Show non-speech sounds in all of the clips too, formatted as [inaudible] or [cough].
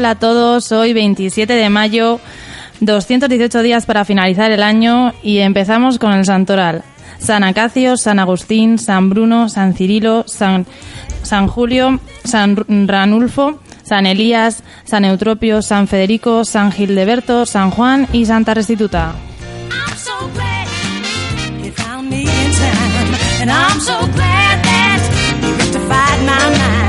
Hola a todos, hoy 27 de mayo, 218 días para finalizar el año y empezamos con el santoral. San Acacio, San Agustín, San Bruno, San Cirilo, San, San Julio, San Ranulfo, San Elías, San Eutropio, San Federico, San Gildeberto, San Juan y Santa Restituta. I'm so glad that my mind.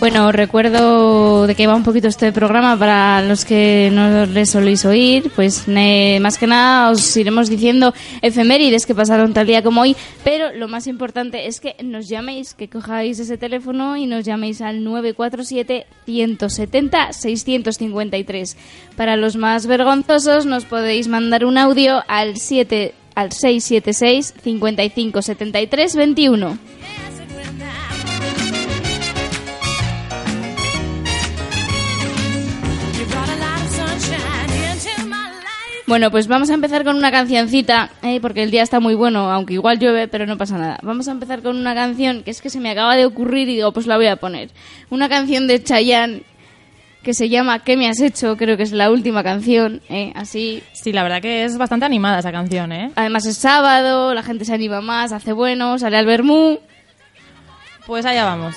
Bueno, recuerdo de qué va un poquito este programa para los que no les soléis oír. Pues más que nada os iremos diciendo efemérides que pasaron tal día como hoy. Pero lo más importante es que nos llaméis, que cojáis ese teléfono y nos llaméis al 947-170-653. Para los más vergonzosos nos podéis mandar un audio al 7 al 676 55 73 21. Bueno, pues vamos a empezar con una cancioncita, eh, porque el día está muy bueno, aunque igual llueve, pero no pasa nada. Vamos a empezar con una canción que es que se me acaba de ocurrir y digo, pues la voy a poner. Una canción de Chayanne que se llama ¿Qué me has hecho? Creo que es la última canción, eh, así. Sí, la verdad que es bastante animada esa canción, ¿eh? Además es sábado, la gente se anima más, hace bueno, sale al vermú. Pues allá vamos.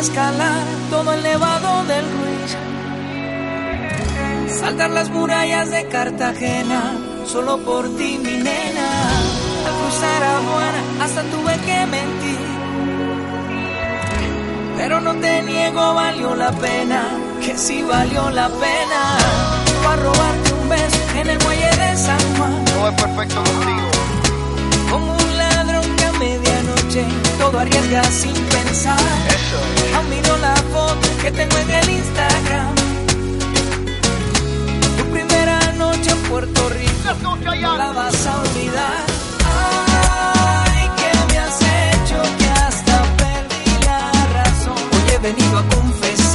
Escalar todo el nevado del Ruiz. Saltar las murallas de Cartagena, solo por ti, mi nena. Al cruzar aduana, hasta tuve que mentir. Pero no te niego, valió la pena, que sí valió la pena. Para robarte un beso en el muelle de San Juan. Todo es perfecto contigo. Como todo arriesga sin pensar. Eso es. Aún miro la foto que tengo en el Instagram. Tu primera noche en Puerto Rico, no la vas a olvidar. Ay, que me has hecho que hasta perdí la razón. Hoy he venido a confesarte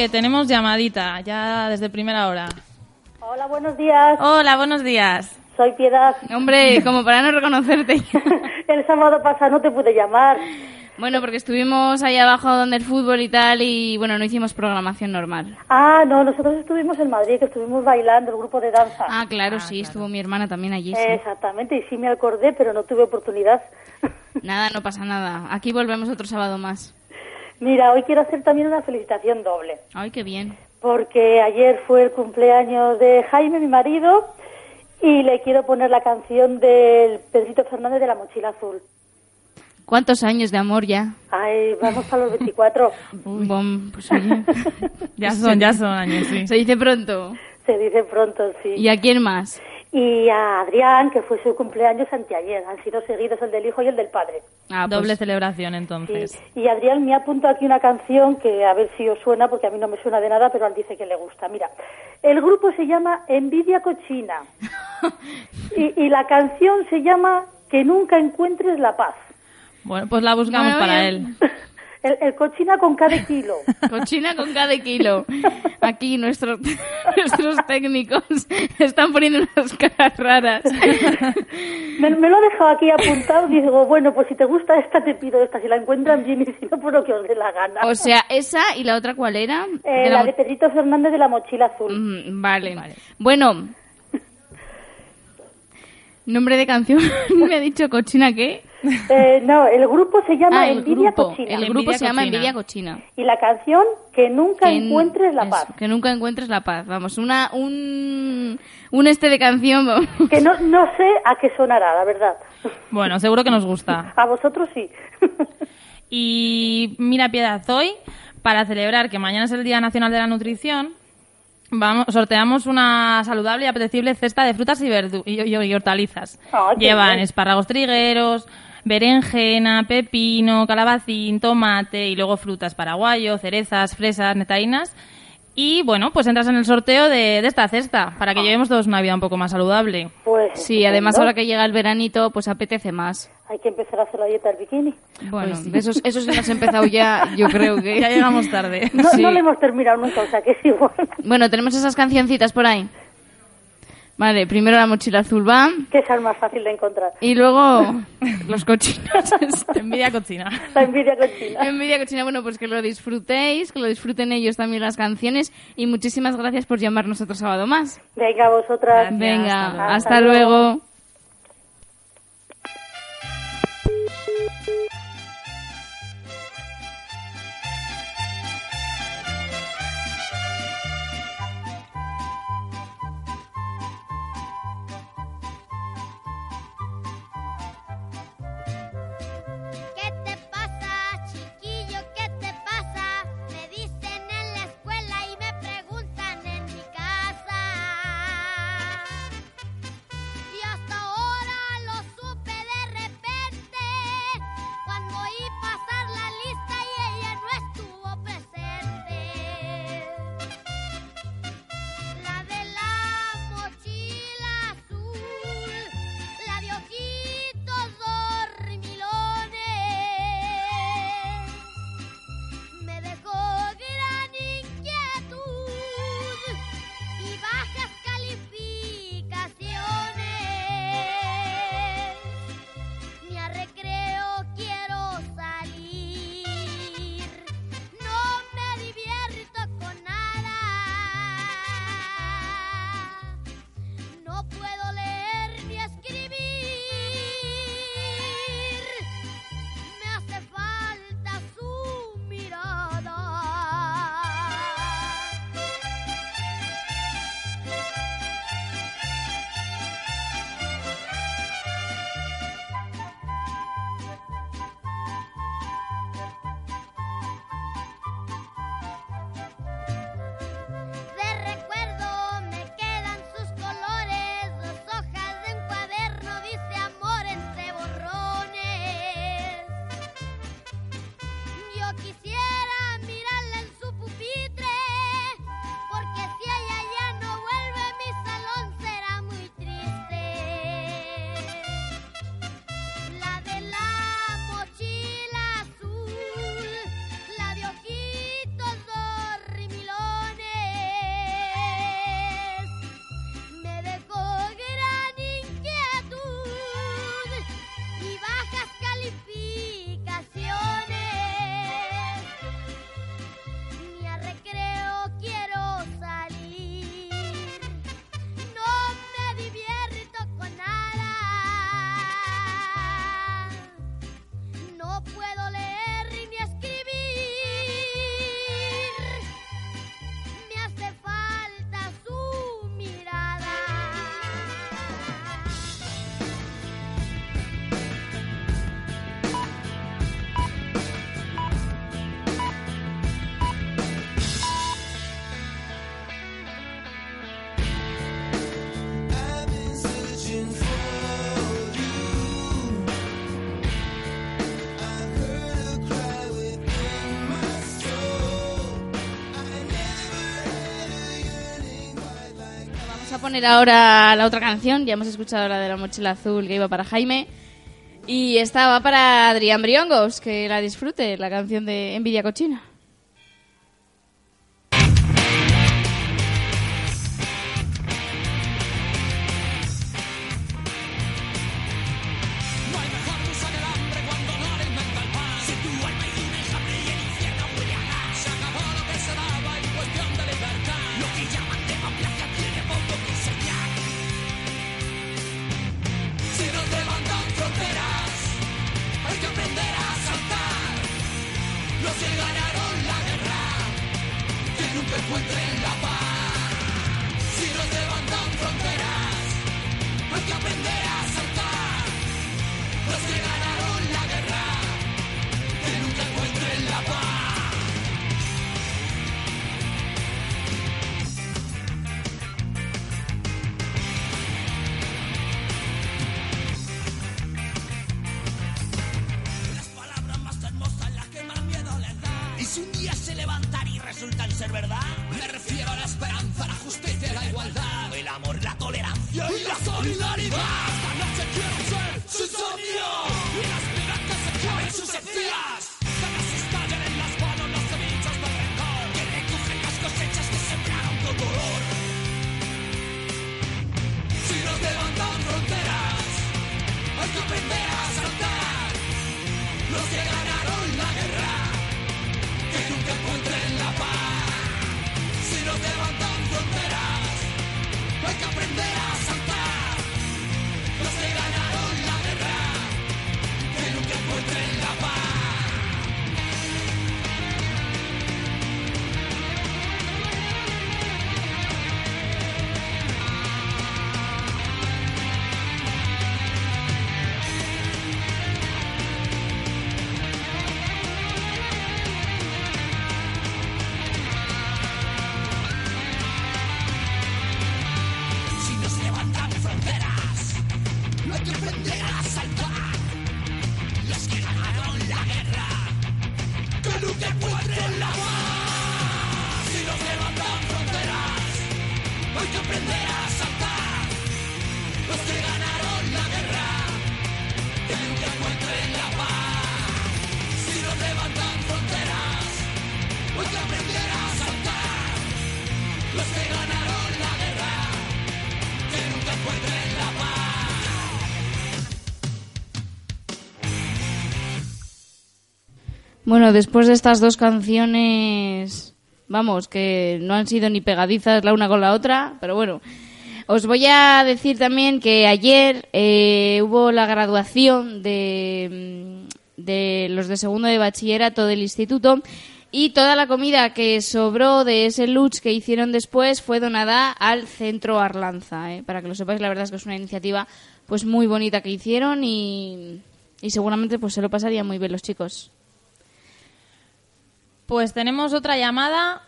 que tenemos llamadita ya desde primera hora. Hola, buenos días. Hola, buenos días. Soy Piedad. Hombre, como para no reconocerte. [laughs] El sábado pasado no te pude llamar. Bueno, porque estuvimos ahí abajo donde el fútbol y tal y bueno, no hicimos programación normal. Ah, no, nosotros estuvimos en Madrid, que estuvimos bailando, el grupo de danza. Ah, claro, sí, estuvo mi hermana también allí. sí. Exactamente, y sí me acordé, pero no tuve oportunidad. Nada, no pasa nada. Aquí volvemos otro sábado más. Mira, hoy quiero hacer también una felicitación doble, Ay, qué bien. porque ayer fue el cumpleaños de Jaime, mi marido, y le quiero poner la canción del Pedrito Fernández de la Mochila Azul. ¿Cuántos años de amor ya? Ay, vamos para los [laughs] 24. Bom, pues oye, [laughs] Ya son, ya son años, sí. se dice pronto. Se dice pronto, sí. ¿Y a quién más? Y a Adrián, que fue su cumpleaños anteayer. Han sido seguidos el del hijo y el del padre. Ah, pues, Doble celebración, Sí. entonces. Y Adrián me ha apuntado aquí una canción que a ver si os suena, porque a mí no me suena de nada, pero él dice que le gusta. Mira, el grupo se llama Envidia Cochina. [laughs] y, y la canción se llama Que nunca encuentres la paz. Bueno, pues la buscamos Bueno, para bien. él. [laughs] El, el cochina con cada kilo. [laughs] Cochina con cada kilo. Aquí nuestros, [laughs] nuestros técnicos están poniendo unas caras raras. Me, me lo he dejado aquí apuntado y digo, bueno, pues si te gusta esta, te pido esta. Si la encuentran bien y [laughs] si no, pues lo que os dé la gana. O sea, esa y la otra, ¿cuál era? Eh, De la la de Pedrito Fernández de la mochila azul. Mm, vale. Bueno. Nombre de canción. ¿Me ha dicho cochina qué? Eh, no, el grupo se llama Ah, el Envidia grupo. Cochina. El Envidia grupo se llama. Envidia Cochina. Y la canción Que nunca Que encuentres la eso, paz. Que nunca encuentres la paz. Vamos, una, un, un este de canción. vamos. Que no, no sé a qué sonará, la verdad. Bueno, seguro que nos gusta. A vosotros sí. [laughs] Y mira, Piedad, hoy, para celebrar que mañana es el Día Nacional de la Nutrición, vamos, sorteamos una saludable y apetecible cesta de frutas y, verdu y, y- y hortalizas. Qué Llevan bien. espárragos trigueros, berenjena, pepino, calabacín, tomate y luego frutas paraguayo, cerezas, fresas, nectarinas. Y bueno, pues entras en el sorteo de, de esta cesta para que llevemos todos una vida un poco más saludable. Pues Sí, además ahora que llega el veranito, pues apetece más. Hay que empezar a hacer la dieta del bikini. Bueno, eso, eso sí lo has empezado ya, yo creo que... [laughs] Ya llegamos tarde. [laughs] No, Sí. no lo hemos terminado nunca, o sea que es igual. Bueno, tenemos esas cancioncitas por ahí. Vale, primero la mochila azul va que es más fácil de encontrar. y luego [laughs] los cochinos. [laughs] Envidia cochina. La envidia cochina. Envidia cochina, bueno, pues que lo disfrutéis, que lo disfruten ellos también las canciones y muchísimas gracias por llamarnos otro sábado más. Venga, vosotras. Gracias. Venga, hasta hasta, Hasta luego. luego. Poner ahora la otra canción. Ya hemos escuchado la de la mochila azul que iba para Jaime. Y esta va para Adrián Briongos, que la disfrute, la canción de Envidia Cochina. Se levantan y resultan ser verdad, me refiero a la esperanza, la justicia y la igualdad, Bueno, después de estas dos canciones, vamos, que no han sido ni pegadizas la una con la otra, pero bueno, os voy a decir también que ayer eh, hubo la graduación de, mm, de los de segundo de bachillerato del instituto y toda la comida que sobró de ese lunch que hicieron después fue donada al Centro Arlanza. ¿eh? Para que lo sepáis, la verdad es que es una iniciativa pues muy bonita que hicieron y, y seguramente pues se lo pasarían muy bien los chicos. Pues tenemos otra llamada.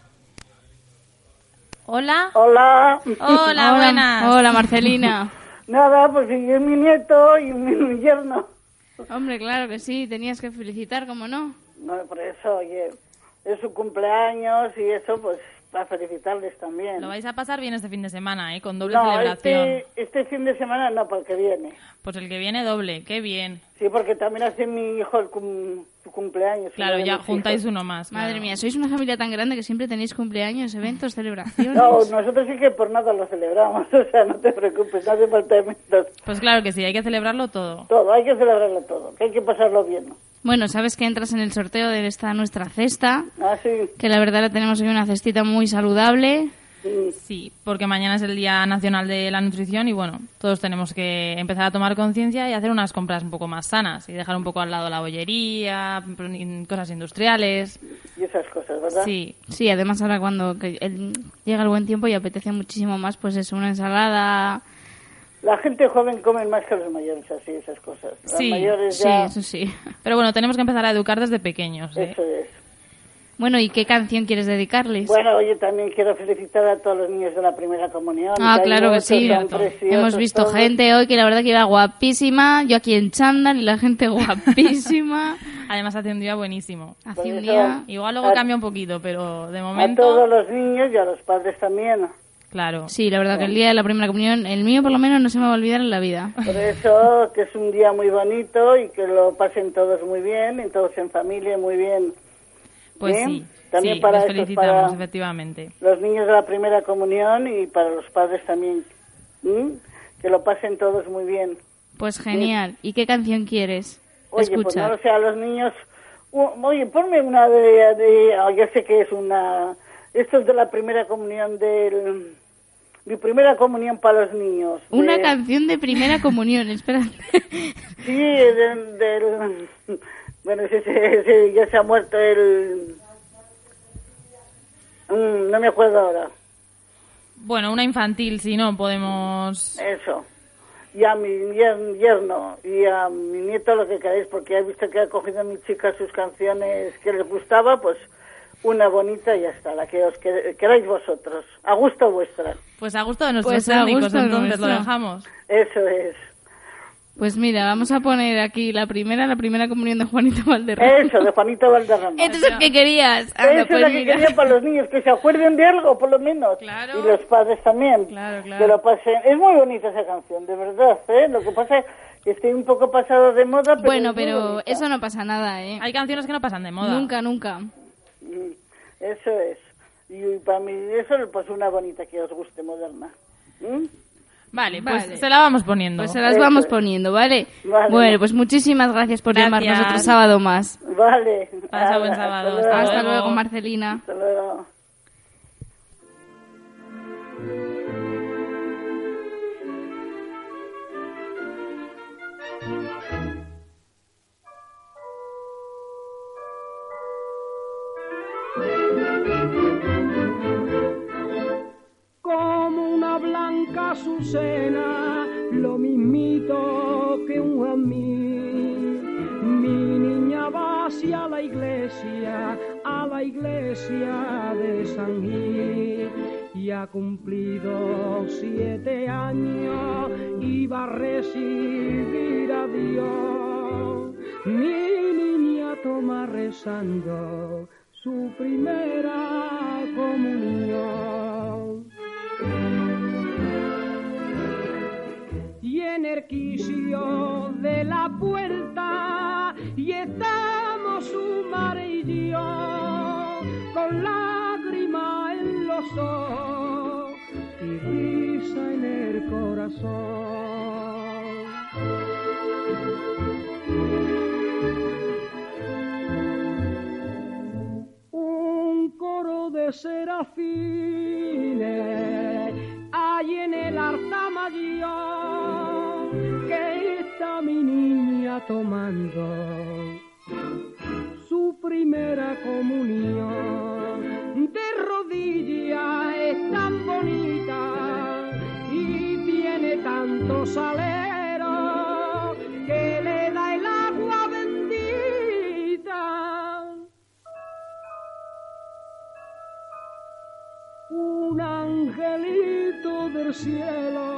Hola. Hola. Hola, buenas. Hola, Marcelina. [laughs] Nada, pues sí, es mi nieto y mi, mi yerno. Hombre, claro que sí, tenías que felicitar, ¿cómo no? No, por eso, oye, es su cumpleaños y eso, pues, para felicitarles también. Lo vais a pasar bien este fin de semana, ¿eh? Con doble no, celebración. este, este fin de semana no, porque viene. Pues el que viene doble, qué bien. Sí, porque también hace mi hijo el cum- su cumpleaños. Claro, ya juntáis hijos. uno más. Madre claro. mía, sois una familia tan grande que siempre tenéis cumpleaños, eventos, celebraciones. No, nosotros sí que por nada lo celebramos, [laughs] o sea, no te preocupes, no hace falta eventos. Pues claro que sí, hay que celebrarlo todo. Todo, hay que celebrarlo todo, que hay que pasarlo bien. ¿no? Bueno, sabes que entras en el sorteo de esta nuestra cesta, Ah, sí, que la verdad la tenemos hoy una cestita muy saludable. Sí. Sí, porque mañana es el Día Nacional de la Nutrición y bueno, todos tenemos que empezar a tomar conciencia y hacer unas compras un poco más sanas y dejar un poco al lado la bollería, cosas industriales. y esas cosas, ¿verdad? Sí, Sí, además ahora cuando llega el buen tiempo y apetece muchísimo más, pues es una ensalada. La gente joven come más que los mayores, así, esas cosas. Los Sí, mayores Sí, eso sí. pero bueno, tenemos que empezar a educar desde pequeños. ¿eh? eso es. Bueno, ¿y qué canción quieres dedicarles? Bueno, oye, también quiero felicitar a todos los niños de la primera comunión. Ah, hay claro que sí. Hemos visto todos. gente hoy que la verdad que iba guapísima. Yo aquí en chándal y la gente [laughs] guapísima. Además hace un día buenísimo. Hace un eso- día... Igual luego A- cambia un poquito, pero de A momento... todos los niños y a los padres también. Claro. Sí, la verdad que el día de la primera comunión, el mío por lo menos no se me va a olvidar en la vida. Por eso, que es un día muy bonito y que lo pasen todos muy bien, y todos en familia muy bien. Pues sí. También sí, para les estos, felicitamos, para- efectivamente. Los niños de la primera comunión y para los padres también. ¿m? Que lo pasen todos muy bien. Pues genial. ¿Y qué canción quieres Oye, pues no escuchar? lo sé, a los niños... Oye, ponme una de... de oh, ya sé que es una... Esto es de la primera comunión del... Mi primera comunión para los niños. Una de- canción de primera comunión, espera. Sí, del... del- bueno, ese, ese- ese ya se ha muerto el... Mm, no me acuerdo ahora. Bueno, una infantil, si no, podemos... Eso. Y a mi yer- yerno y a mi nieto lo que queráis, porque he visto que ha cogido a mi chica sus canciones que les gustaba, pues una bonita y ya está, la que os que- queráis vosotros. A gusto vuestra. Pues a gusto de nuestros Pues a técnicos, gusto entonces lo dejamos. Eso es. Pues mira, vamos a poner aquí la primera, la primera comunión de Juanito Valderrama. Eso, de Juanito Valderrama. [laughs] Este es el que querías. Anda, Esa es pues la que mira. quería para los niños, que se acuerden de algo, por lo menos. Claro. Y los padres también. Claro, claro. Que lo pasen. Es muy bonita esa canción, de verdad, ¿eh? Lo que pasa es que estoy un poco pasado de moda, pero Bueno, es pero eso no pasa nada, ¿eh? Hay canciones que no pasan de moda. Nunca, nunca. Mm, Eso es. Y para mí eso, pues una bonita que os guste, moderna. ¿Mm? Vale, pues Vale. se la vamos poniendo. Pues se las Eso vamos poniendo, ¿vale? Vale. Bueno, pues muchísimas gracias por Gracias. llamarnos otro sábado más. Vale. Pasa buen sábado, Hasta hasta luego. Hasta luego. luego, Marcelina. Hasta luego. Azucena, lo mismito que un jamín. Mi niña va hacia la iglesia, a la iglesia de San Gil, y ha cumplido siete años y va a recibir a Dios. Mi niña toma rezando su primera comunión. En el quicio de la puerta y estamos su madre y yo con lágrima en los ojos y risa en el corazón. un coro de serafines hay en el altar mayor mi niña tomando su primera comunión de rodillas es tan bonita y tiene tanto salero que le da el agua bendita un angelito del cielo.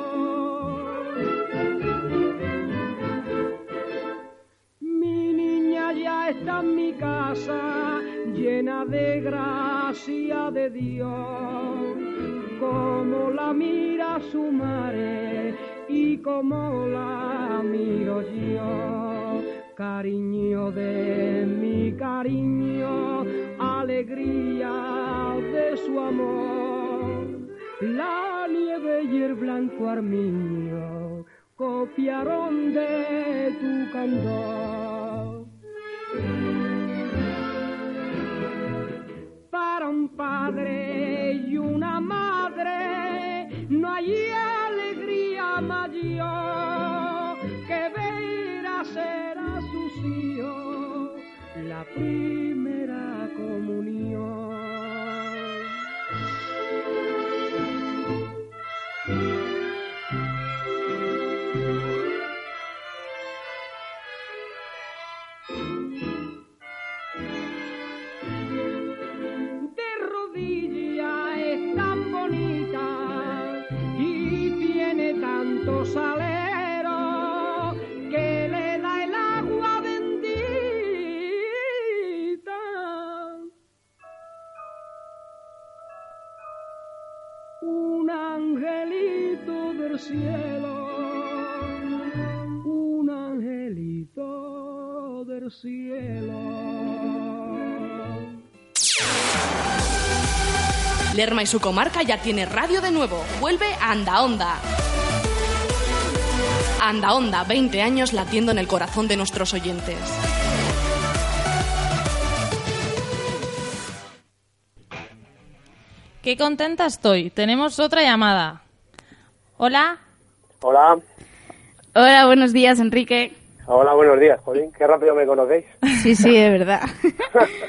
Mi casa, llena de gracia de Dios, como la mira su madre y como la miro yo. Cariño de mi cariño, alegría de su amor. La nieve y el blanco armiño copiaron de tu candor. Un padre y una madre no hay alegría mayor que ver hacer a sus hijos. La cielo, un angelito del cielo. Lerma y su comarca ya tiene radio de nuevo. Vuelve a Anda Onda. Anda Onda, 20 años latiendo en el corazón de nuestros oyentes. Qué contenta estoy. Tenemos otra llamada. Hola. Hola, Hola, buenos días, Enrique. hola, buenos días, Jolín, qué rápido me conocéis. Sí, sí, de verdad.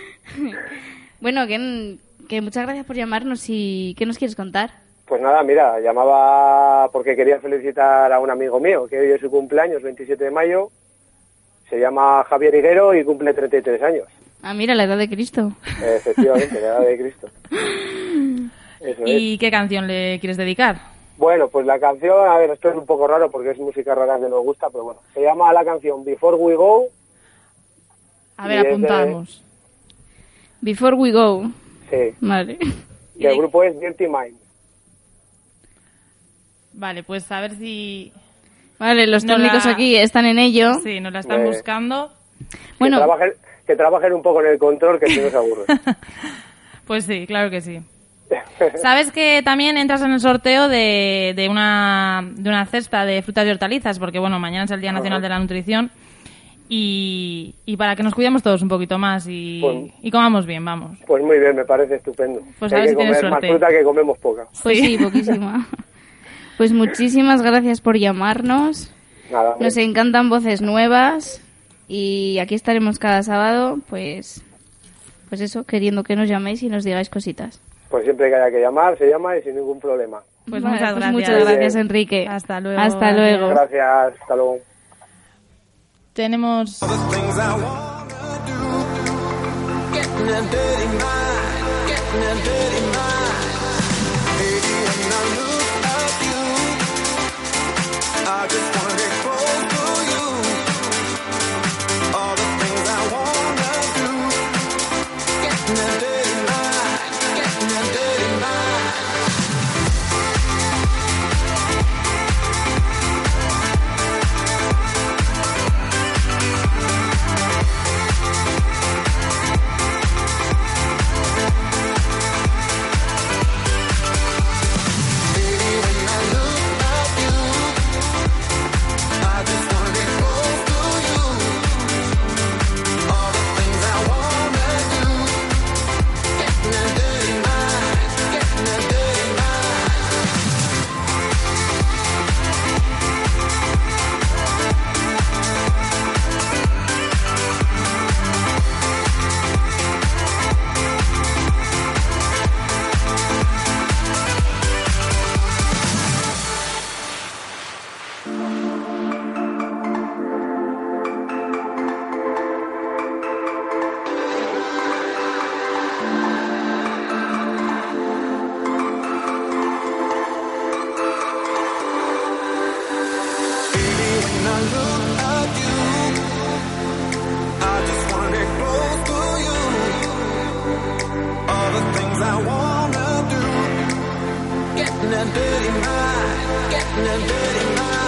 [laughs] bueno, que, que muchas gracias por llamarnos y ¿qué nos quieres contar? Pues nada, mira, llamaba porque quería felicitar a un amigo mío, que hoy es su cumpleaños, 27 de mayo. Se llama Javier Higuero y cumple 33 años. Ah, mira, la edad de Cristo. Efectivamente, la edad de Cristo. [laughs] Eso es. ¿Y qué canción le quieres dedicar? Bueno, pues la canción, a ver, esto es un poco raro porque es música rara que nos gusta, pero bueno, se llama la canción Before We Go. A ver, de- apuntamos. Before we go. Sí, Vale. y el grupo es Dirty Mind. Vale, pues a ver si... Vale, los No técnicos la- aquí están en ello. Sí, nos la están Eh, buscando. Bueno, Que trabajen, que trabajen un poco en el control, que si no se aburre. [laughs] Pues sí, claro que sí. Sabes que también entras en el sorteo de, de, una, de una cesta de frutas y hortalizas, porque bueno, mañana es el Día Nacional de la Nutrición y, y para que nos cuidemos todos un poquito más y, Pues- y comamos bien, vamos. Pues muy bien, me parece estupendo. Pues Hay a ver que si comer más fruta que comemos poca. pues sí, poquísima. [laughs] Pues muchísimas gracias por llamarnos. Nada. Nos encantan voces nuevas y aquí estaremos cada sábado, pues, pues eso, queriendo que nos llaméis y nos digáis cositas. Pues siempre que haya que llamar, se llama y sin ningún problema. Pues Vale, muchas pues gracias. muchas gracias, Enrique. Hasta luego. Hasta luego. Gracias, hasta luego. Tenemos... I look at you, I just wanna get close to you. All the things I wanna do. Getting a dirty mind, getting a dirty mind.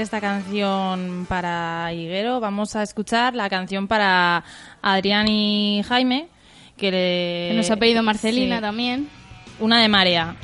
De esta canción para Higuero, vamos a escuchar la canción para Adrián y Jaime, que, le- Que nos ha pedido Marcelina sí. también. Una de marea.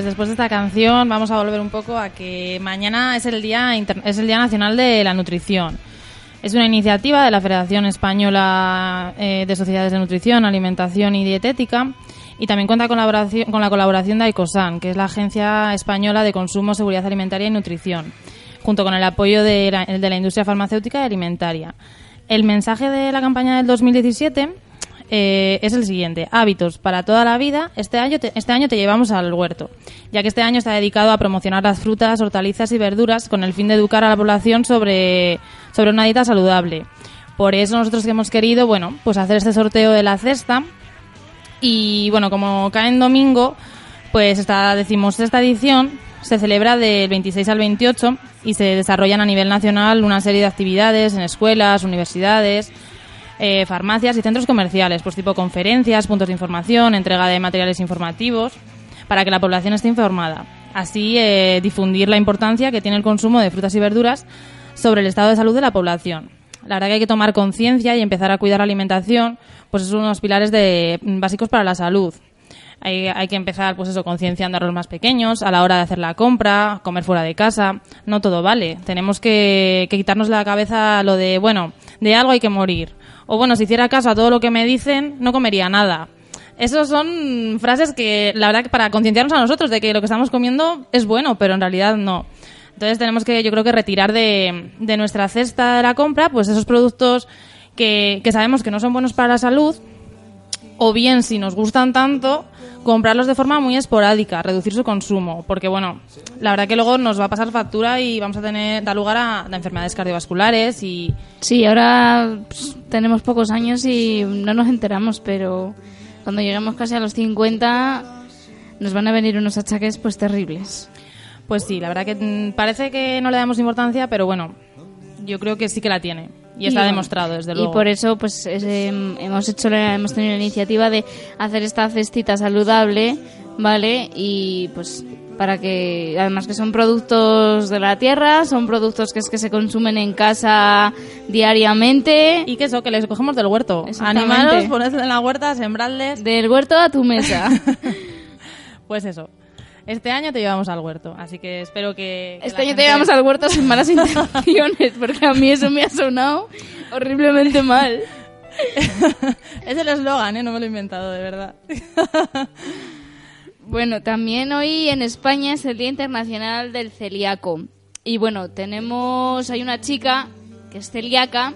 Pues después de esta canción vamos a volver un poco a que mañana es el día es el día nacional de la nutrición. Es una iniciativa de la Federación Española eh, de Sociedades de Nutrición, Alimentación y Dietética y también cuenta colaboración- con la colaboración de AICOSAN, que es la Agencia Española de Consumo, Seguridad Alimentaria y Nutrición, junto con el apoyo de la, de la industria farmacéutica y alimentaria. El mensaje de la campaña del 2017 eh, es el siguiente. Hábitos para toda la vida. Este año, te, este año te llevamos al huerto, ya que este año está dedicado a promocionar las frutas, hortalizas y verduras con el fin de educar a la población sobre, sobre una dieta saludable. Por eso nosotros que hemos querido, bueno, pues hacer este sorteo de la cesta. Y bueno, como cae en domingo, pues esta decimosexta edición se celebra del 26 al 28 y se desarrollan a nivel nacional una serie de actividades en escuelas, universidades, eh, farmacias y centros comerciales, pues tipo conferencias, puntos de información, entrega de materiales informativos, para que la población esté informada. Así, eh, difundir la importancia que tiene el consumo de frutas y verduras sobre el estado de salud de la población. La verdad que hay que tomar conciencia y empezar a cuidar la alimentación, pues es uno de los pilares de, básicos para la salud. Hay, que empezar, pues eso, concienciando a los más pequeños a la hora de hacer la compra, comer fuera de casa. No todo vale. Tenemos que, que quitarnos la cabeza lo de, bueno, de algo hay que morir. O bueno, si hiciera caso a todo lo que me dicen, no comería nada. Esas son frases que, la verdad, para concienciarnos a nosotros de que lo que estamos comiendo es bueno, pero en realidad no. Entonces tenemos que, yo creo que retirar de, de nuestra cesta de la compra, pues esos productos que, que sabemos que no son buenos para la salud, o bien, si nos gustan tanto, comprarlos de forma muy esporádica, reducir su consumo, porque bueno, la verdad que luego nos va a pasar factura y vamos a tener, dar lugar a, a enfermedades cardiovasculares y... Sí, ahora pues, tenemos pocos años y no nos enteramos, pero cuando lleguemos casi a los 50 nos van a venir unos achaques pues terribles. Pues sí, la verdad que mm, parece que no le damos importancia, pero bueno, yo creo que sí que la tiene. Y está Y- demostrado, desde Y luego. por eso, pues, es, em, hemos hecho, la- hemos tenido la iniciativa de hacer esta cestita saludable, ¿vale? Y pues para que, además que son productos de la tierra, son productos que es que se consumen en casa diariamente. Y que eso, que les cogemos del huerto. Animaros, ponedlos en la huerta, sembradles. Del huerto a tu mesa. [laughs] [laughs] Pues eso. Este año te llevamos al huerto, así que espero que... que Este año te llevamos al huerto sin malas [laughs] intenciones, porque a mí eso me ha sonado horriblemente mal. [laughs] es el eslogan, ¿eh? No me lo he inventado, de verdad. [laughs] Bueno, también hoy en España es el Día Internacional del Celíaco. Y bueno, tenemos, hay una chica que es celíaca.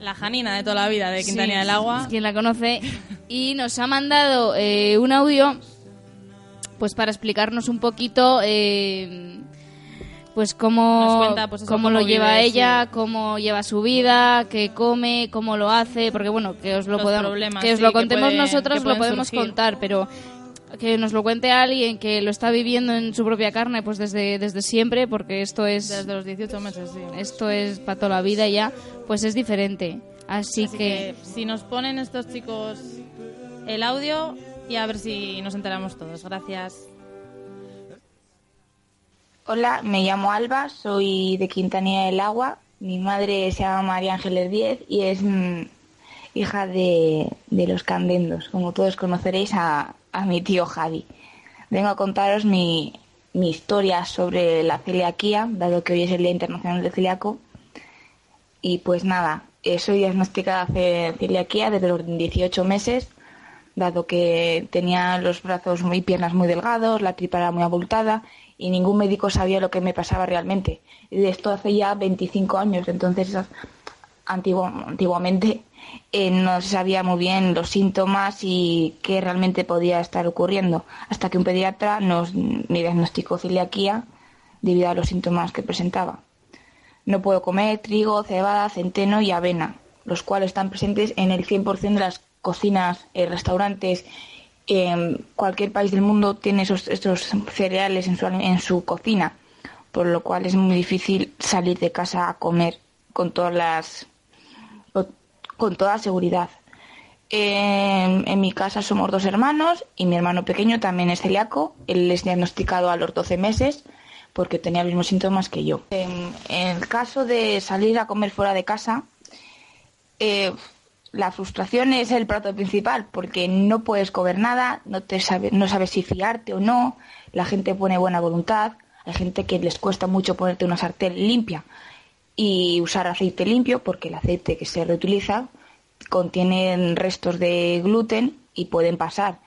La Janina de toda la vida, de Quintanilla Sí, del Agua. Quien la conoce. Y nos ha mandado eh, un audio, pues para explicarnos un poquito, eh, pues cómo, cuenta, pues eso, cómo cómo lo lleva ella, sí. cómo lleva su vida, qué come, cómo lo hace, porque bueno, que os lo podamos, que os sí, lo que contemos nosotros, lo podemos surgir. contar, pero que nos lo cuente alguien que lo está viviendo en su propia carne, pues desde, desde siempre, porque esto es Desde los 18 meses, sí. esto es para toda la vida ya, pues es diferente. Así, Así que, que si nos ponen estos chicos el audio y a ver si nos enteramos todos. Gracias. Hola, me llamo Alba, soy de Quintanilla del Agua. Mi madre se llama María Ángeles Díez y es mm, hija de, de los Candendos. Como todos conoceréis a, a mi tío Javi. Vengo a contaros mi, mi historia sobre la celiaquía, dado que hoy es el Día Internacional del Celíaco. Y pues nada, eh, soy diagnosticada de celiaquía desde los 18 meses, dado que tenía los brazos muy piernas muy delgados, la tripa era muy abultada y ningún médico sabía lo que me pasaba realmente. Esto hace ya 25 años, entonces antiguamente eh, no se sabía muy bien los síntomas y qué realmente podía estar ocurriendo, hasta que un pediatra nos me diagnosticó celiaquía debido a los síntomas que presentaba. No puedo comer trigo, cebada, centeno y avena, los cuales están presentes en el 100% de las cocinas, eh, restaurantes. En cualquier país del mundo tiene esos, estos cereales en su, en su cocina, por lo cual es muy difícil salir de casa a comer con todas las con, toda seguridad. En, en mi casa somos dos hermanos y mi hermano pequeño también es celíaco. Él es diagnosticado a los 12 meses porque tenía los mismos síntomas que yo. En, en el caso de salir a comer fuera de casa, eh, la frustración es el plato principal porque no puedes comer nada, no, te sabe- no sabes si fiarte o no, la gente pone buena voluntad, hay gente que les cuesta mucho ponerte una sartén limpia y usar aceite limpio porque el aceite que se reutiliza contiene restos de gluten y pueden pasar.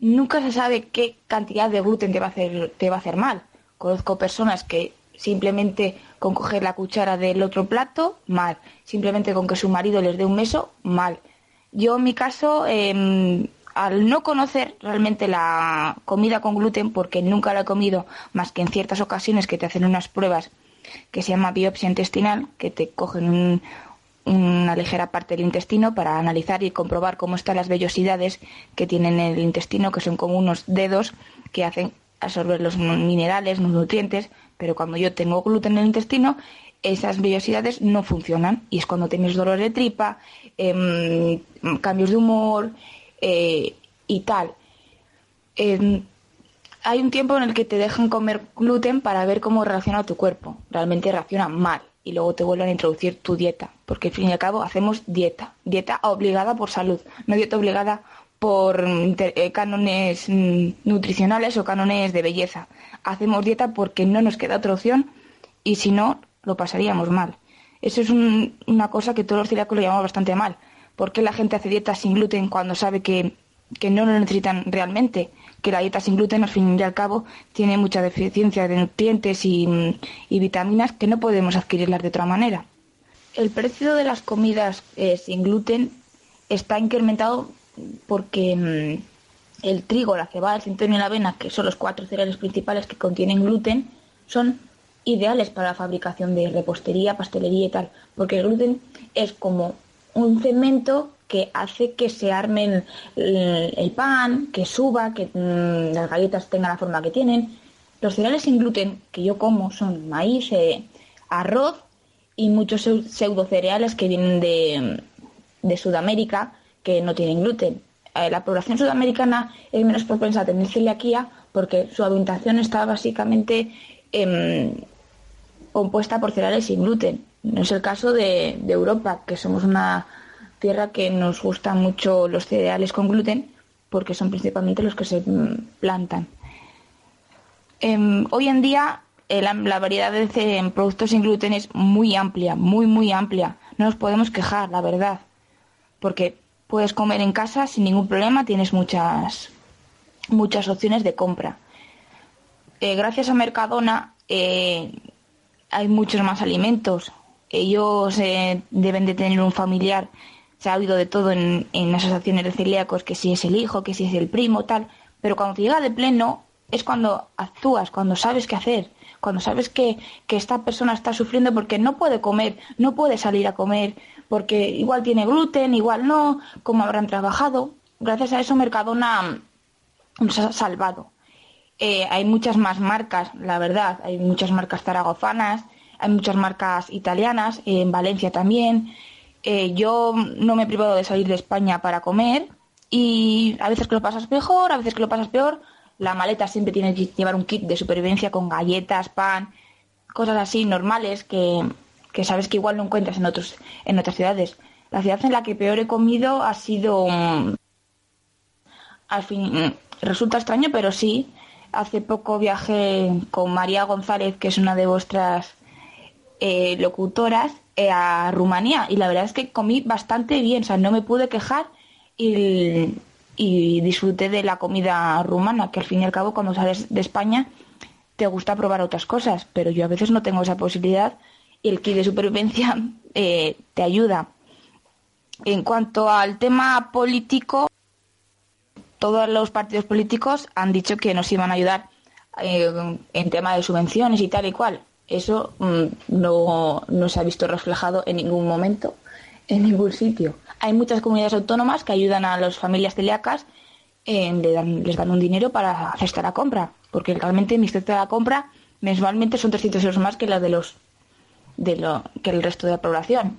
Nunca se sabe qué cantidad de gluten te va a hacer, te va a hacer mal. Conozco personas que simplemente con coger la cuchara del otro plato, mal. Simplemente con que su marido les dé un beso, mal. Yo en mi caso, eh, al no conocer realmente la comida con gluten, porque nunca la he comido más que en ciertas ocasiones que te hacen unas pruebas que se llama biopsia intestinal, que te cogen un- una ligera parte del intestino para analizar y comprobar cómo están las vellosidades que tienen en el intestino, que son como unos dedos que hacen absorber los minerales, los nutrientes, pero cuando yo tengo gluten en el intestino, esas vellosidades no funcionan. Y es cuando tienes dolor de tripa, em, cambios de humor eh, y tal. Em, hay un tiempo en el que te dejan comer gluten para ver cómo reacciona tu cuerpo. Realmente reacciona mal. Y luego te vuelven a introducir tu dieta, porque al fin y al cabo hacemos dieta, dieta obligada por salud, no dieta obligada por eh, cánones mm, nutricionales o cánones de belleza. Hacemos dieta porque no nos queda otra opción y si no, lo pasaríamos mal. Eso es un- una cosa que todos los celíacos lo llamamos bastante mal. ¿Por qué la gente hace dieta sin gluten cuando sabe que, que no lo necesitan realmente? Que la dieta sin gluten, al fin y al cabo, tiene mucha deficiencia de nutrientes y, mm, vitaminas que no podemos adquirirlas de otra manera. El precio de las comidas eh, sin gluten está incrementado porque mm, el trigo, la cebada, el centeno y la avena, que son los cuatro cereales principales que contienen gluten, son ideales para la fabricación de repostería, pastelería y tal, porque el gluten es como un cemento que hace que se armen el, pan, que suba, que mm, las galletas tengan la forma que tienen. Los cereales sin gluten que yo como son maíz, eh, arroz y muchos seu- pseudocereales que vienen de, de Sudamérica que no tienen gluten. Eh, la población sudamericana es menos propensa a tener celiaquía porque su alimentación está básicamente em, compuesta por cereales sin gluten. No es el caso de, Europa, que somos una tierra que nos gustan mucho los cereales con gluten porque son principalmente los que se mm, plantan. Em, hoy en día eh, la, variedad de productos sin gluten es muy amplia, muy, muy amplia. No nos podemos quejar, la verdad, porque puedes comer en casa sin ningún problema, tienes muchas, muchas opciones de compra. Eh, gracias a Mercadona eh, hay muchos más alimentos. Ellos eh, deben de tener un familiar. Se ha oído de todo en, en asociaciones de celíacos, que si es el hijo, que si es el primo, tal. Pero cuando llega de pleno es cuando actúas, cuando sabes qué hacer, cuando sabes que, que esta persona está sufriendo porque no puede comer, no puede salir a comer, porque igual tiene gluten, igual no, como habrán trabajado. Gracias a eso Mercadona mm, nos ha salvado. Eh, hay muchas más marcas, la verdad. Hay muchas marcas zaragozanas, hay muchas marcas italianas, eh, en Valencia también. Eh, yo no me he privado de salir de España para comer y a veces que lo pasas mejor, a veces que lo pasas peor. La maleta siempre tiene que llevar un kit de supervivencia con galletas, pan, cosas así normales que, que sabes que igual no encuentras en, otros, en otras ciudades. La ciudad en la que peor he comido ha sido... mm, al fin, mm, resulta extraño, pero sí. Hace poco viajé con María González, que es una de vuestras eh, locutoras, eh, a Rumanía. Y la verdad es que comí bastante bien, o sea, no me pude quejar y, y disfruté de la comida rumana, que al fin y al cabo cuando sales de España te gusta probar otras cosas, pero yo a veces no tengo esa posibilidad y el kit de supervivencia [laughs] eh, te ayuda. En cuanto al tema político, todos los partidos políticos han dicho que nos iban a ayudar eh, en tema de subvenciones y tal y cual. Eso mm, no, no se ha visto reflejado en ningún momento, en ningún sitio. Hay muchas comunidades autónomas que ayudan a las familias celíacas, eh, les dan un dinero para hacer esta la compra, porque realmente mi cesta de la compra mensualmente son 300 euros más que la de los que el resto de la población.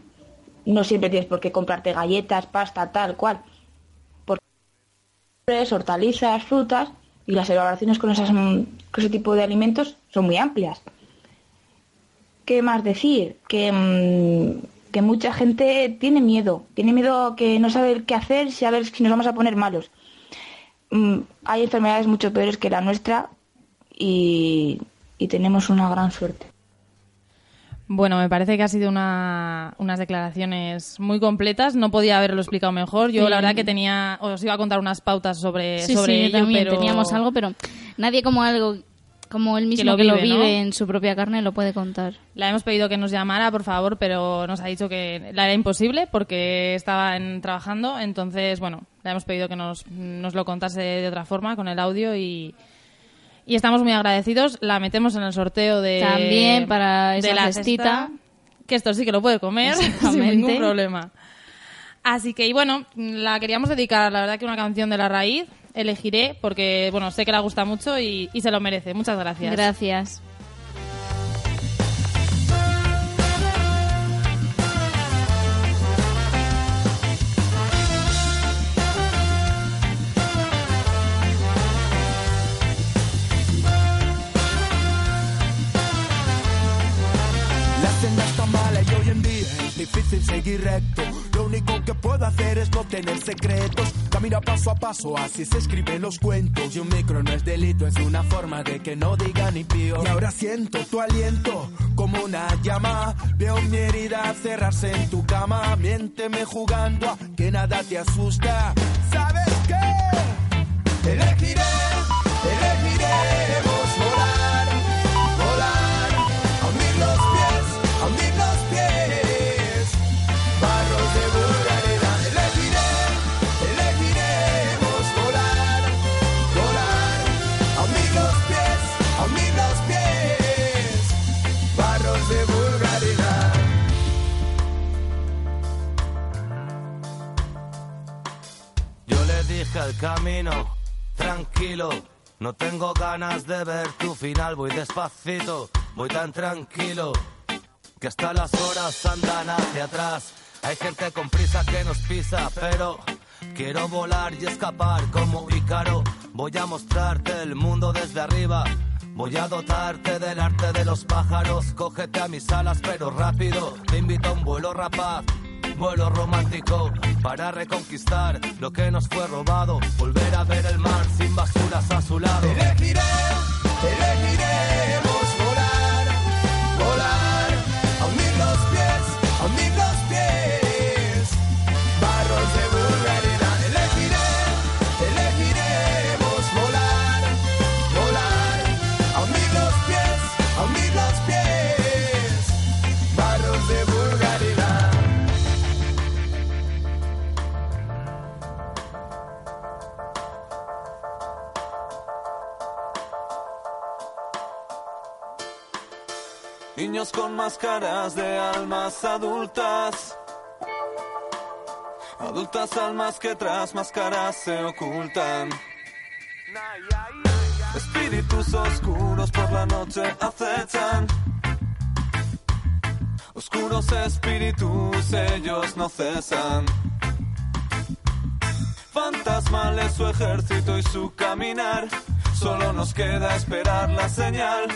No siempre tienes por qué comprarte galletas, pasta, tal cual verduras, hortalizas, frutas y las elaboraciones con ese tipo de alimentos son muy amplias. ¿Qué más decir? Que, mm, que mucha gente tiene miedo, tiene miedo que no sabe qué hacer, si a ver si nos vamos a poner malos. Mm, Hay enfermedades mucho peores que la nuestra y, y tenemos una gran suerte. Bueno, me parece que ha sido una, unas declaraciones muy completas. No podía haberlo explicado mejor. Yo Sí. la verdad que tenía, os iba a contar unas pautas sobre, Sí, sobre sí, ello, también pero teníamos algo, pero nadie como algo como él mismo lo que lo vive, vive, ¿no? en su propia carne lo puede contar. La hemos pedido que nos llamara, por favor, pero nos ha dicho que la era imposible porque estaba en- trabajando. Entonces, bueno, le hemos pedido que nos, nos lo contase de otra forma con el audio y, y estamos muy agradecidos. La metemos en el sorteo de También para de esa la cestita. cesta, que esto sí que lo puede comer [laughs] sin ningún problema. Así que, y bueno, la queríamos dedicar, la verdad que una canción de la raíz. Elegiré porque, bueno, sé que le gusta mucho y, y se lo merece. Muchas gracias. Gracias. La senda está mala y hoy en día es difícil seguir recto. Lo único que puedo hacer es no tener secretos. Camina paso a paso, así se escriben los cuentos. Y un micro no es delito, es una forma de que no diga ni pío. Y ahora siento tu aliento como una llama. Veo mi herida cerrarse en tu cama. Miénteme jugando a que nada te asusta. ¿Sabes qué? Elegiré, Al camino, tranquilo, No tengo ganas de ver tu final, voy despacito, voy tan tranquilo, que hasta las horas andan hacia atrás. Hay gente con prisa que nos pisa, pero quiero volar y escapar como Ícaro. Voy a mostrarte el mundo desde arriba. Voy a dotarte del arte de los pájaros. Cógete a mis alas, pero rápido. Te invito a un vuelo rapaz, vuelo romántico. Para reconquistar lo que nos fue robado. Volver a ver el mar sin basuras a su lado. Niños con máscaras de almas adultas. Adultas almas que tras máscaras se ocultan. Espíritus oscuros por la noche acechan. Oscuros espíritus, ellos no cesan. Fantasmales su ejército y su caminar. Solo nos queda esperar la señal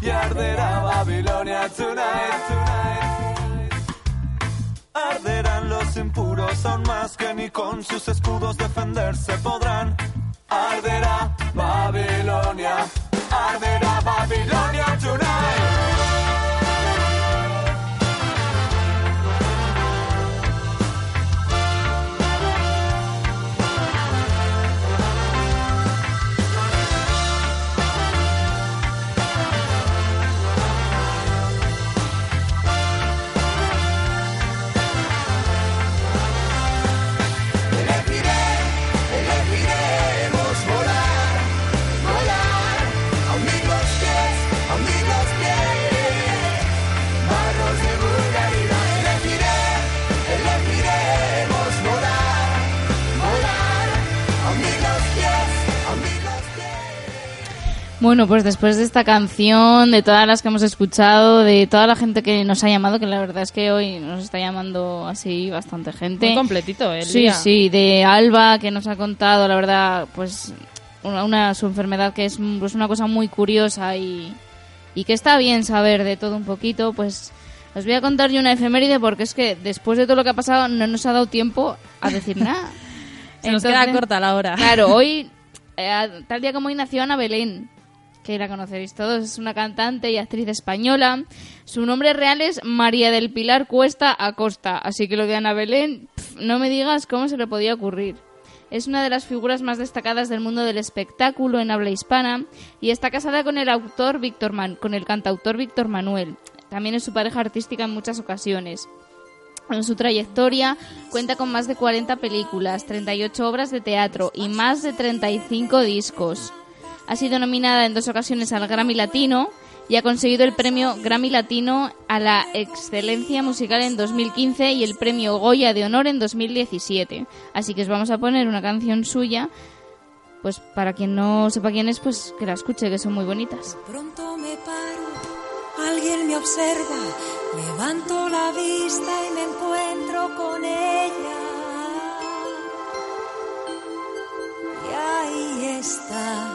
y arderá Babilonia tonight, tonight. Arderán los impuros aún más que ni con sus escudos defenderse podrán. Arderá Babilonia, arderá Babilonia Bueno, pues después de esta canción, de todas las que hemos escuchado, de toda la gente que nos ha llamado, que la verdad es que hoy nos está llamando así bastante gente. Muy completito el Sí, día. sí, de Alba, que nos ha contado, la verdad, pues una, una- su enfermedad que es pues, una cosa muy curiosa y, y que está bien saber de todo un poquito, pues os voy a contar yo una efeméride porque es que después de todo lo que ha pasado no nos ha dado tiempo a decir [laughs] nada. Se nos queda corta la hora. Claro, hoy, [laughs] eh, tal día como hoy nació Ana Belén, que la conoceréis todos, es una cantante y actriz española. Su nombre real es María del Pilar Cuesta Acosta, así que lo de Ana Belén, no me digas cómo se le podía ocurrir. Es una de las figuras más destacadas del mundo del espectáculo en habla hispana y está casada con el autor Víctor Man- con el cantautor Víctor Manuel. También es su pareja artística en muchas ocasiones. En su trayectoria cuenta con más de 40 películas, 38 obras de teatro y más de 35 discos. Ha sido nominada en dos ocasiones al Grammy Latino y ha conseguido el premio Grammy Latino a la excelencia musical en 2015 y el premio Goya de Honor en 2017. Así que os vamos a poner una canción suya, pues para quien no sepa quién es, pues que la escuche, que son muy bonitas. Pronto me paro, alguien me observa, levanto la vista y me encuentro con ella. Y ahí está,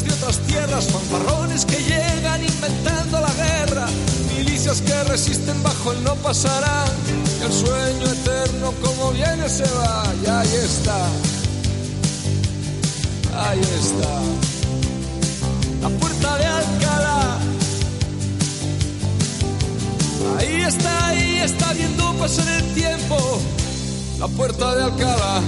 de otras tierras, fanfarrones que llegan inventando la guerra, milicias que resisten bajo el no pasará, y el sueño eterno como viene se va, y ahí está, ahí está, la puerta de Alcalá. Ahí está, ahí está viendo pasar el tiempo, la puerta de Alcalá.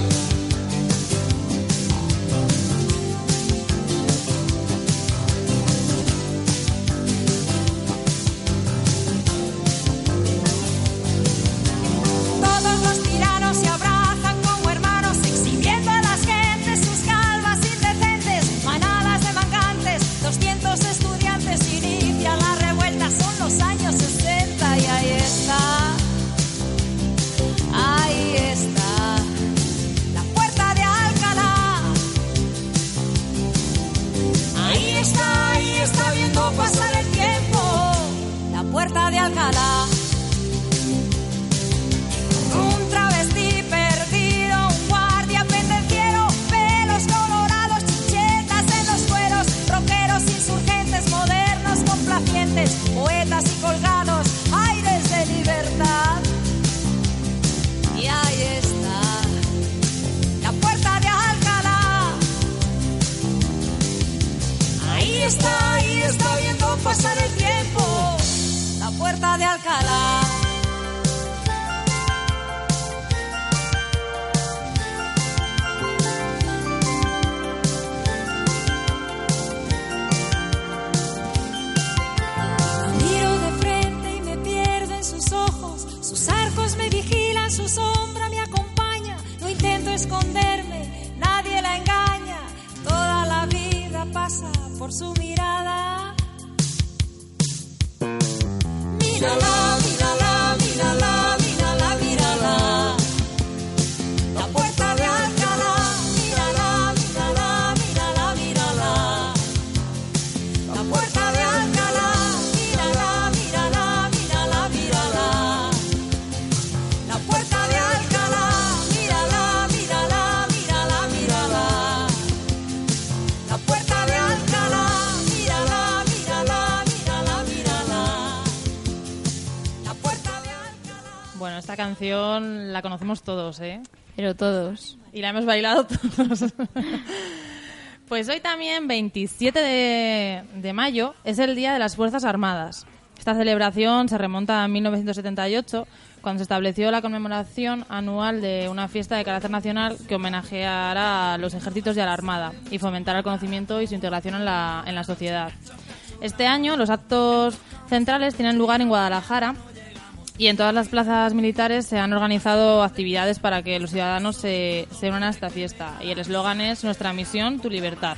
Canción la conocemos todos, ¿eh? Pero todos. Y la hemos bailado todos. pues hoy también, 27 de, de mayo, es el Día de las Fuerzas Armadas. Esta celebración se remonta a 1978, cuando se estableció la conmemoración anual de una fiesta de carácter nacional que homenajeara a los ejércitos y a la Armada y fomentara el conocimiento y su integración en la, en la sociedad. Este año los actos centrales tienen lugar en Guadalajara y en todas las plazas militares se han organizado actividades para que los ciudadanos se, se unan a esta fiesta. Y el eslogan es Nuestra misión, tu libertad.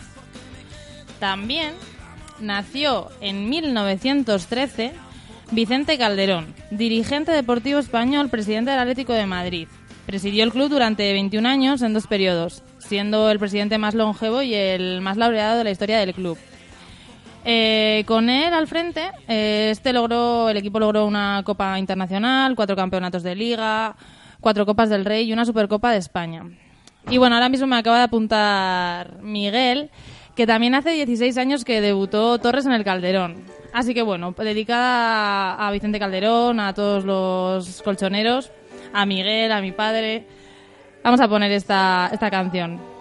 También nació en 1913 Vicente Calderón, dirigente deportivo español, presidente del Atlético de Madrid. Presidió el club durante 21 años en dos periodos, siendo el presidente más longevo y el más laureado de la historia del club. Eh, con él al frente, eh, este logró, el equipo logró una Copa Internacional, cuatro campeonatos de Liga, cuatro Copas del Rey y una Supercopa de España. Y bueno, ahora mismo me acaba de apuntar Miguel, que también hace 16 años que debutó Torres en el Calderón. Así que bueno, dedicada a Vicente Calderón, a todos los colchoneros, a Miguel, a mi padre. Vamos a poner esta, esta canción.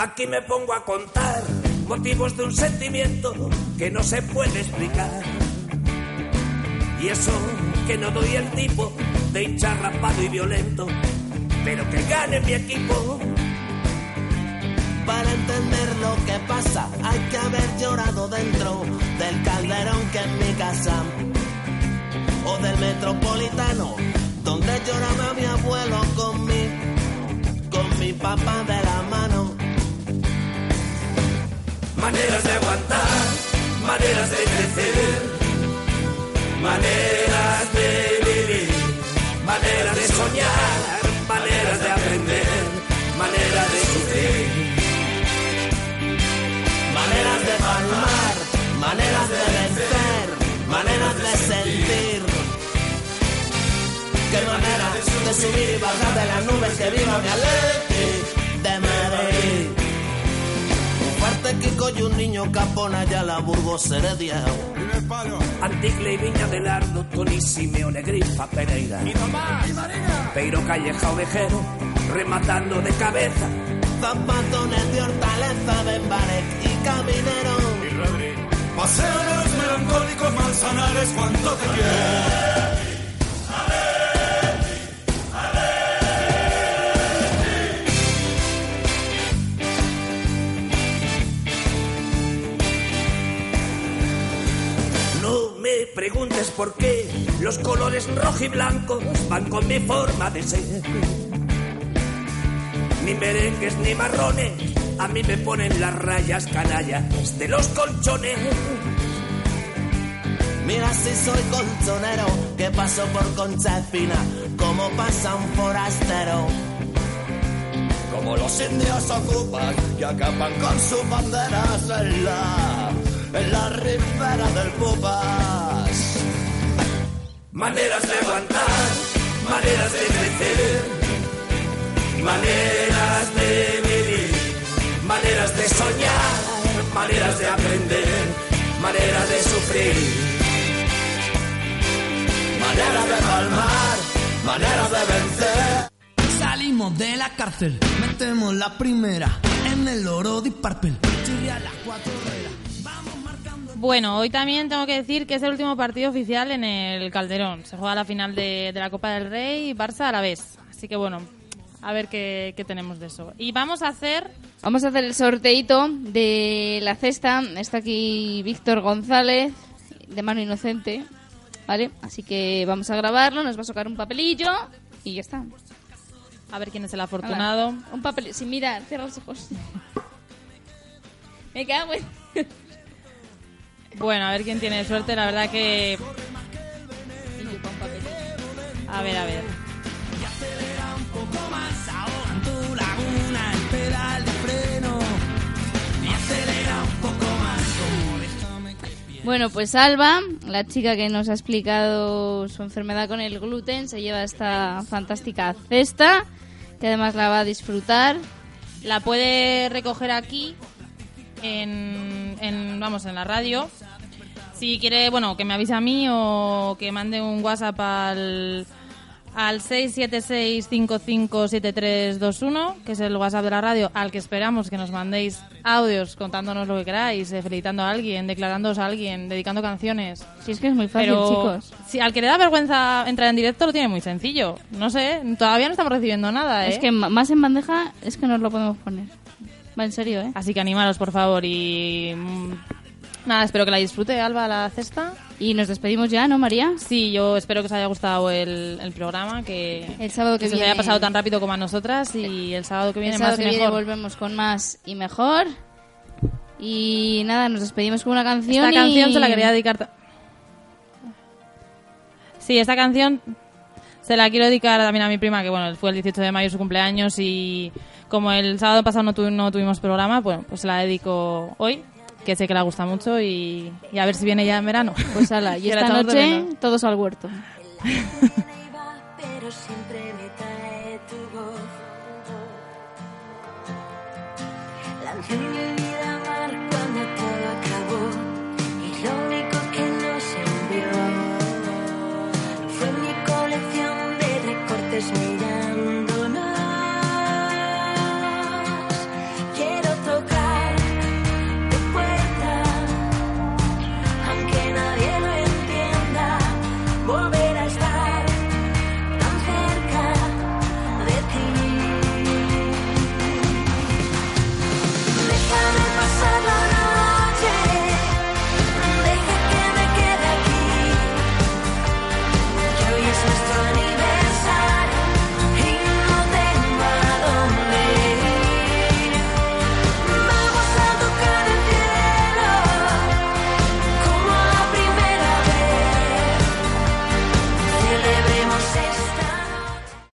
Aquí me pongo a contar motivos de un sentimiento que no se puede explicar. Y eso que no doy el tipo de hincha rapado y violento, pero que gane mi equipo. Para entender lo que pasa hay que haber llorado dentro del calderón que es mi casa o del metropolitano donde lloraba mi abuelo con mi con mi papá de la Maneras de aguantar, maneras de crecer, maneras de vivir, maneras de soñar, maneras de aprender. manera de sufrir. Maneras de palmar, maneras de vencer, maneras de sentir. Qué manera de subir y bajar de las nubes que viva mi Atleti de Madrid. Kiko y un niño capona ya la Burgos Heredia. Anticle y Viña del Ardo, Tony Simeone, Grifa, Pereira. Y Peiro Calleja Ovejero, rematando de cabeza. Zapatones de hortaleza, Benbarek y Caminero. Paseos melancólicos manzanares, cuánto te quiero. Preguntes por qué los colores rojo y blanco van con mi forma de ser. Ni merengues ni marrones, a mí me ponen las rayas canallas de los colchones. Mira si soy colchonero, que paso por Concha Espina, como pasa un forastero. Como los indios ocupan y acaban con sus banderas en la, en la ribera del Pupas. Maneras de aguantar, maneras de crecer, maneras de vivir, maneras de soñar, maneras de aprender, maneras de sufrir. Maneras de palmar, maneras de vencer. Salimos de la cárcel, metemos la primera en el oro de Parpel. Chirria las cuatro velas. Bueno, hoy también tengo que decir que es el último partido oficial en el Calderón. Se juega la final de, de la Copa del Rey y Barça a la vez. Así que bueno, a ver qué, qué tenemos de eso. Y vamos a hacer Vamos a hacer el sorteito de la cesta. Está aquí Víctor González, de mano inocente. ¿Vale? Así que vamos a grabarlo, nos va a sacar un papelillo y ya está. A ver quién es el afortunado. Un papel, sin mirar, cierra los ojos. [laughs] Me cago en... Bueno, a ver quién tiene suerte. La verdad que... A ver, a ver. Bueno, pues Alba, la chica que nos ha explicado su enfermedad con el gluten, se lleva esta fantástica cesta, que además la va a disfrutar. La puede recoger aquí, en, en- vamos, en la radio. Si quiere, bueno, que me avise a mí o que mande un WhatsApp al, al 676557321, que es el WhatsApp de la radio, al que esperamos que nos mandéis audios contándonos lo que queráis, eh, felicitando a alguien, declarándoos a alguien, dedicando canciones. Si es que es muy fácil, Pero chicos. Si al que le da vergüenza entrar en directo lo tiene muy sencillo. No sé, todavía no estamos recibiendo nada, ¿eh? Es que más en bandeja es que nos lo podemos poner. Va en serio, ¿eh? Así que animaros, por favor, y... mm, Nada, espero que la disfrute, Alba, la cesta. Y nos despedimos ya, ¿no, María? Sí, yo espero que os haya gustado el, el programa, que El sábado que se os viene- haya pasado tan rápido como a nosotras y el sábado que viene El sábado más y que viene mejor. volvemos con más y mejor. Y nada, nos despedimos con una canción. Esta canción y- se la quería dedicar... Sí, esta canción se la quiero dedicar también a mi prima, que bueno, fue el 18 de mayo su cumpleaños y como el sábado pasado no, tu- no tuvimos programa, bueno, pues la dedico hoy, que sé que le gusta mucho y, y a ver si viene ya en verano. Pues ala, y [laughs] esta noche todos al huerto. [laughs]